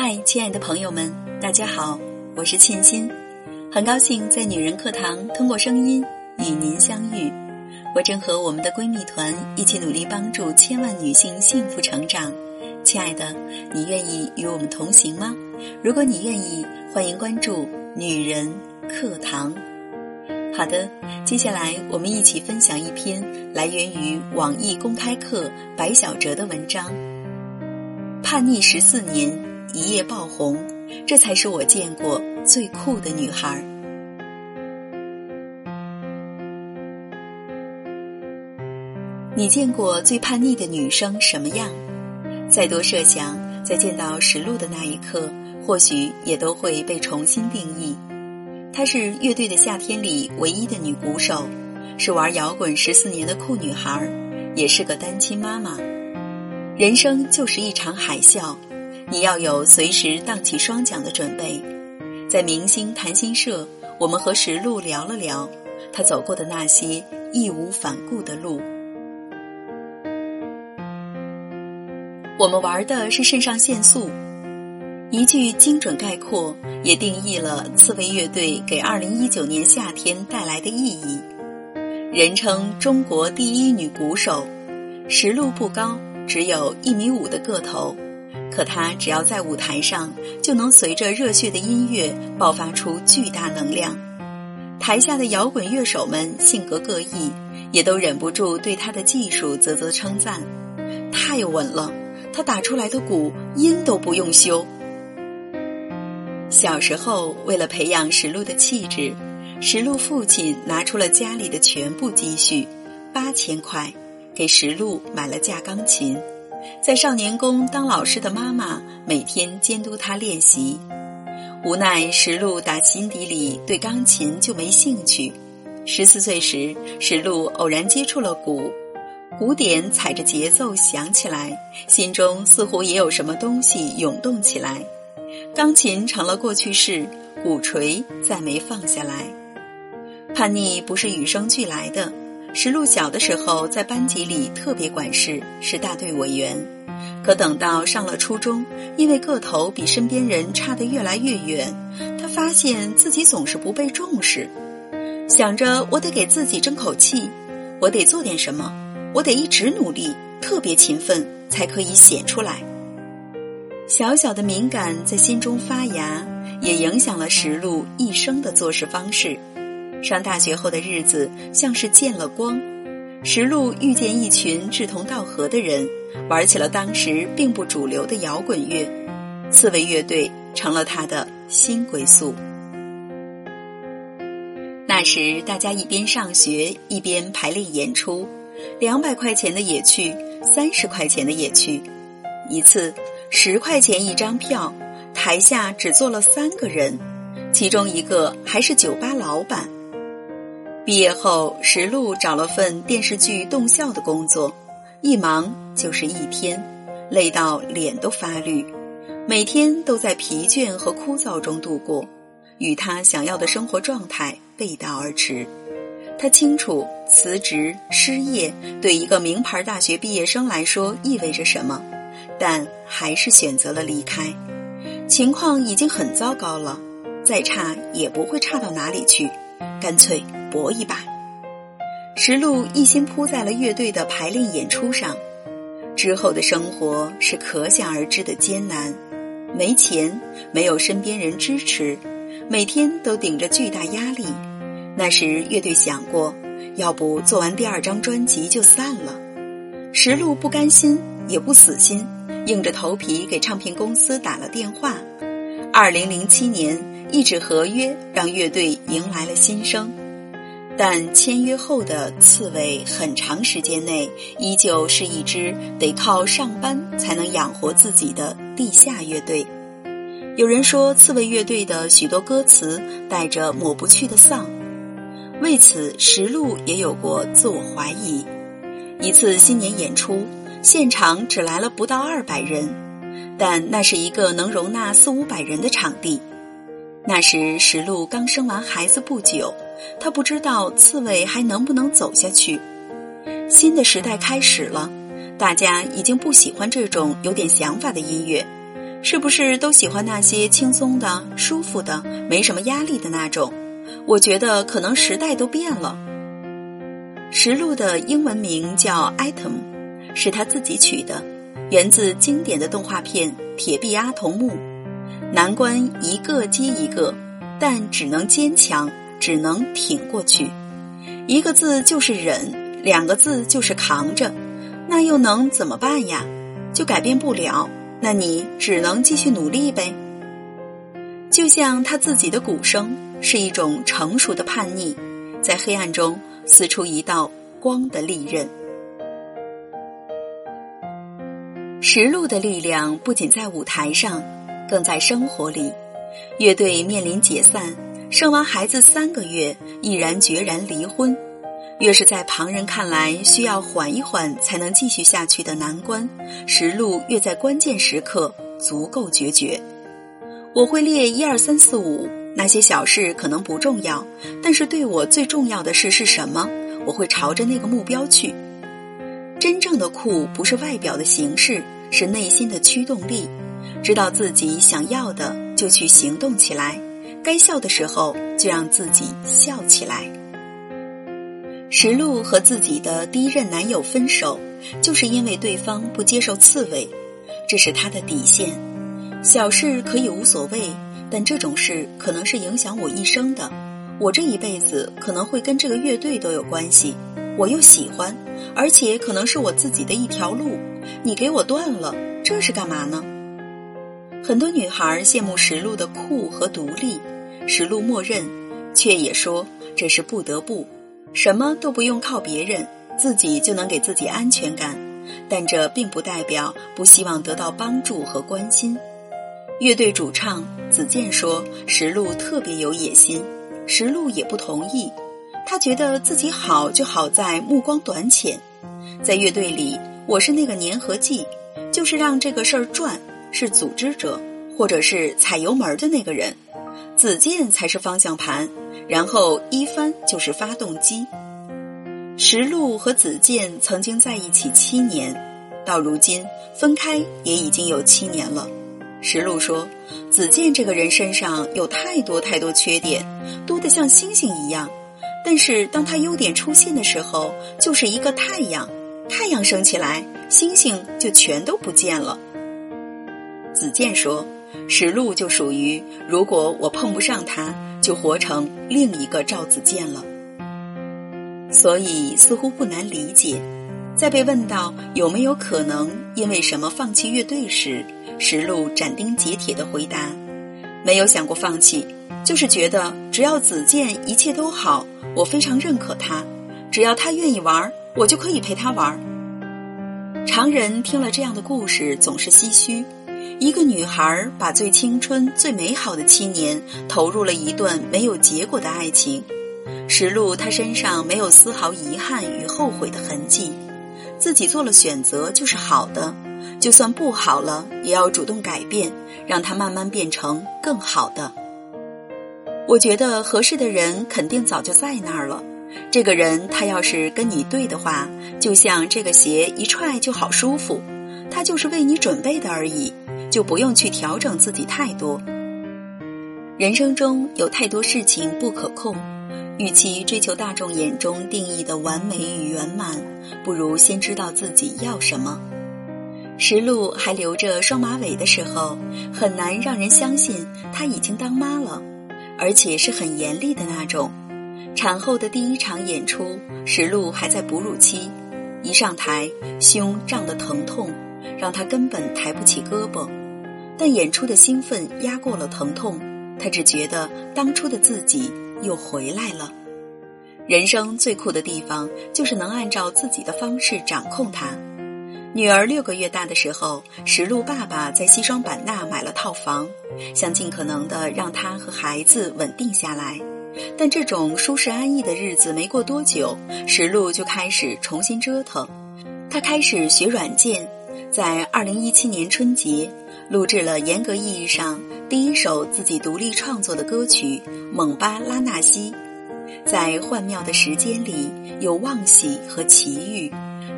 嗨，亲爱的朋友们，大家好，我是沁心，很高兴在女人课堂通过声音与您相遇。我正和我们的闺蜜团一起努力帮助千万女性幸福成长。亲爱的，你愿意与我们同行吗？如果你愿意，欢迎关注女人课堂。好的，接下来我们一起分享一篇来源于网易公开课白小哲的文章：叛逆十四年。一夜爆红，这才是我见过最酷的女孩。你见过最叛逆的女生什么样？再多设想，在见到石璐的那一刻，或许也都会被重新定义。她是乐队的夏天里唯一的女鼓手，是玩摇滚十四年的酷女孩，也是个单亲妈妈。人生就是一场海啸。你要有随时荡起双桨的准备。在明星谈心社，我们和石璐聊了聊他走过的那些义无反顾的路。我们玩的是肾上腺素，一句精准概括，也定义了刺猬乐队给二零一九年夏天带来的意义。人称中国第一女鼓手，石璐不高，只有一米五的个头。可他只要在舞台上，就能随着热血的音乐爆发出巨大能量。台下的摇滚乐手们性格各异，也都忍不住对他的技术啧啧称赞：“太稳了，他打出来的鼓音都不用修。”小时候，为了培养石璐的气质，石璐父亲拿出了家里的全部积蓄，八千块，给石璐买了架钢琴。在少年宫当老师的妈妈每天监督他练习，无奈石璐打心底里对钢琴就没兴趣。十四岁时，石璐偶然接触了鼓，鼓点踩着节奏响起来，心中似乎也有什么东西涌动起来。钢琴成了过去式，鼓槌再没放下来。叛逆不是与生俱来的。石璐小的时候在班级里特别管事，是大队委员。可等到上了初中，因为个头比身边人差得越来越远，他发现自己总是不被重视。想着我得给自己争口气，我得做点什么，我得一直努力，特别勤奋，才可以显出来。小小的敏感在心中发芽，也影响了石璐一生的做事方式。上大学后的日子像是见了光，石路遇见一群志同道合的人，玩起了当时并不主流的摇滚乐，刺猬乐队成了他的新归宿。那时大家一边上学一边排练演出，两百块钱的也去，三十块钱的也去，一次十块钱一张票，台下只坐了三个人，其中一个还是酒吧老板。毕业后，石璐找了份电视剧动效的工作，一忙就是一天，累到脸都发绿，每天都在疲倦和枯燥中度过，与他想要的生活状态背道而驰。他清楚辞职失业对一个名牌大学毕业生来说意味着什么，但还是选择了离开。情况已经很糟糕了，再差也不会差到哪里去。干脆搏一把，石璐一心扑在了乐队的排练演出上。之后的生活是可想而知的艰难，没钱，没有身边人支持，每天都顶着巨大压力。那时乐队想过，要不做完第二张专辑就散了。石璐不甘心，也不死心，硬着头皮给唱片公司打了电话。二零零七年。一纸合约让乐队迎来了新生，但签约后的刺猬很长时间内依旧是一支得靠上班才能养活自己的地下乐队。有人说，刺猬乐队的许多歌词带着抹不去的丧，为此石路也有过自我怀疑。一次新年演出，现场只来了不到二百人，但那是一个能容纳四五百人的场地。那时石路刚生完孩子不久，他不知道刺猬还能不能走下去。新的时代开始了，大家已经不喜欢这种有点想法的音乐，是不是都喜欢那些轻松的、舒服的、没什么压力的那种？我觉得可能时代都变了。实录的英文名叫 Item，是他自己取的，源自经典的动画片《铁臂阿童木》。难关一个接一个，但只能坚强，只能挺过去。一个字就是忍，两个字就是扛着，那又能怎么办呀？就改变不了，那你只能继续努力呗。就像他自己的鼓声，是一种成熟的叛逆，在黑暗中撕出一道光的利刃。实录的力量不仅在舞台上，更在生活里。乐队面临解散，生完孩子三个月，毅然决然离婚。越是在旁人看来需要缓一缓才能继续下去的难关，实录越在关键时刻足够决绝。我会列一二三四五，那些小事可能不重要，但是对我最重要的事是什么？我会朝着那个目标去。真正的酷不是外表的形式，是内心的驱动力。知道自己想要的，就去行动起来；该笑的时候，就让自己笑起来。石璐和自己的第一任男友分手，就是因为对方不接受刺猬，这是他的底线。小事可以无所谓，但这种事可能是影响我一生的。我这一辈子可能会跟这个乐队都有关系，我又喜欢，而且可能是我自己的一条路。你给我断了，这是干嘛呢？很多女孩羡慕石璐的酷和独立，石璐默认，却也说这是不得不。什么都不用靠别人，自己就能给自己安全感，但这并不代表不希望得到帮助和关心。乐队主唱子健说：“石璐特别有野心。”石璐也不同意，他觉得自己好就好在目光短浅，在乐队里我是那个粘合剂，就是让这个事儿转，是组织者或者是踩油门的那个人，子健才是方向盘。然后一帆就是发动机。石路和子健曾经在一起七年，到如今分开也已经有七年了。石路说，子健这个人身上有太多太多缺点，多得像星星一样。但是当他优点出现的时候，就是一个太阳，太阳升起来，星星就全都不见了。子健说，石璐就属于如果我碰不上他。就活成另一个赵子健了，所以似乎不难理解。在被问到有没有可能因为什么放弃乐队时，石璐斩钉截铁的回答：“没有想过放弃，就是觉得只要子健一切都好，我非常认可他，只要他愿意玩，我就可以陪他玩。”常人听了这样的故事，总是唏嘘。一个女孩把最青春、最美好的七年投入了一段没有结果的爱情。实录她身上没有丝毫遗憾与后悔的痕迹，自己做了选择就是好的，就算不好了，也要主动改变，让它慢慢变成更好的。我觉得合适的人肯定早就在那儿了。这个人他要是跟你对的话，就像这个鞋一踹就好舒服，他就是为你准备的而已。就不用去调整自己太多。人生中有太多事情不可控，与其追求大众眼中定义的完美与圆满，不如先知道自己要什么。石璐还留着双马尾的时候，很难让人相信她已经当妈了，而且是很严厉的那种。产后的第一场演出，石璐还在哺乳期，一上台胸胀得疼痛。让他根本抬不起胳膊，但演出的兴奋压过了疼痛，他只觉得当初的自己又回来了。人生最酷的地方就是能按照自己的方式掌控它。女儿六个月大的时候，石路爸爸在西双版纳买了套房，想尽可能的让她和孩子稳定下来。但这种舒适安逸的日子没过多久，石路就开始重新折腾，他开始学软件。在二零一七年春节，录制了严格意义上第一首自己独立创作的歌曲《蒙巴拉纳西》。在幻妙的时间里，有忘喜和奇遇；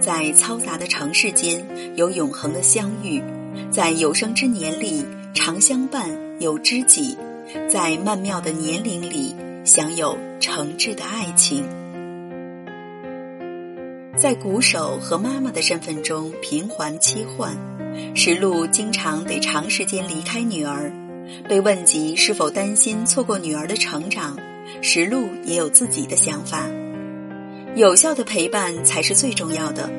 在嘈杂的城市间，有永恒的相遇。在有生之年里常相伴有知己，在曼妙的年龄里享有诚挚的爱情。在鼓手和妈妈的身份中频繁切换，石路经常得长时间离开女儿。被问及是否担心错过女儿的成长，石路也有自己的想法。有效的陪伴才是最重要的。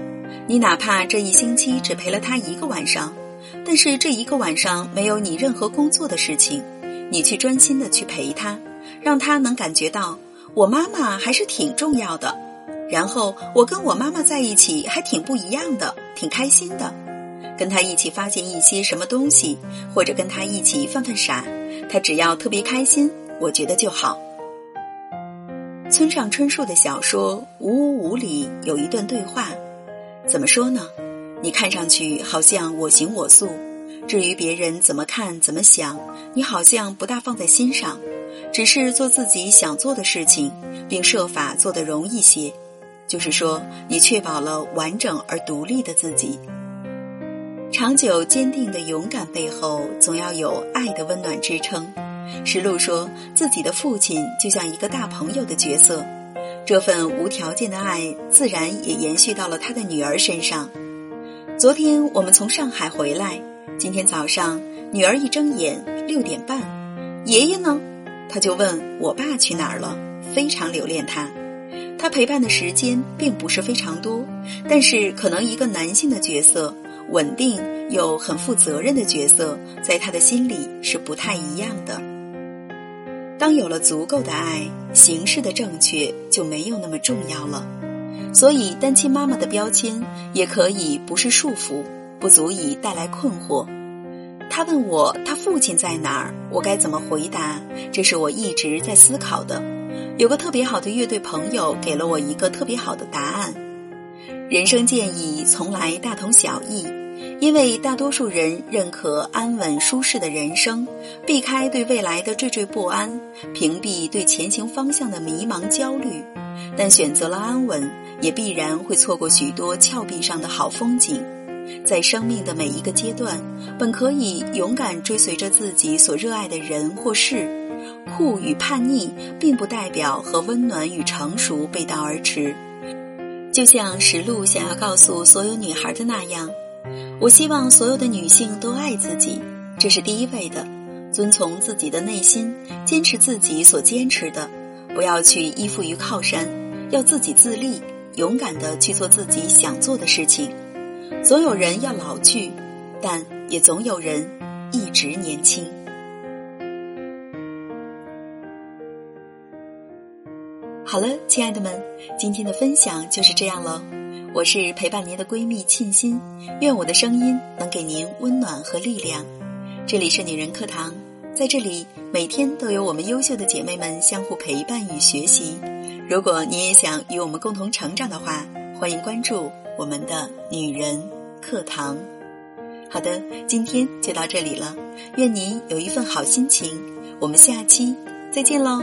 你哪怕这一星期只陪了她一个晚上，但是这一个晚上没有你任何工作的事情，你去专心的去陪她，让她能感觉到我妈妈还是挺重要的。然后我跟我妈妈在一起还挺不一样的，挺开心的。跟她一起发现一些什么东西，或者跟她一起犯犯傻，她只要特别开心，我觉得就好。村上春树的小说《五五五》里有一段对话，怎么说呢？你看上去好像我行我素，至于别人怎么看怎么想，你好像不大放在心上，只是做自己想做的事情，并设法做得容易些。就是说，你确保了完整而独立的自己。长久坚定的勇敢背后，总要有爱的温暖支撑。石路说自己的父亲就像一个大朋友的角色，这份无条件的爱自然也延续到了他的女儿身上。昨天我们从上海回来，今天早上女儿一睁眼六点半，爷爷呢？他就问我爸去哪儿了，非常留恋他。他陪伴的时间并不是非常多，但是可能一个男性的角色，稳定又很负责任的角色，在他的心里是不太一样的。当有了足够的爱，形式的正确就没有那么重要了。所以，单亲妈妈的标签也可以不是束缚，不足以带来困惑。他问我他父亲在哪儿，我该怎么回答？这是我一直在思考的。有个特别好的乐队朋友给了我一个特别好的答案。人生建议从来大同小异，因为大多数人认可安稳舒适的人生，避开对未来的惴惴不安，屏蔽对前行方向的迷茫焦虑。但选择了安稳，也必然会错过许多峭壁上的好风景。在生命的每一个阶段，本可以勇敢追随着自己所热爱的人或事。酷与叛逆，并不代表和温暖与成熟背道而驰。就像石路想要告诉所有女孩的那样，我希望所有的女性都爱自己，这是第一位的。遵从自己的内心，坚持自己所坚持的，不要去依附于靠山，要自己自立，勇敢的去做自己想做的事情。总有人要老去，但也总有人一直年轻。好了，亲爱的们，今天的分享就是这样了。我是陪伴您的闺蜜沁心，愿我的声音能给您温暖和力量。这里是女人课堂，在这里每天都有我们优秀的姐妹们相互陪伴与学习。如果你也想与我们共同成长的话，欢迎关注我们的女人课堂。好的，今天就到这里了，愿您有一份好心情。我们下期再见喽。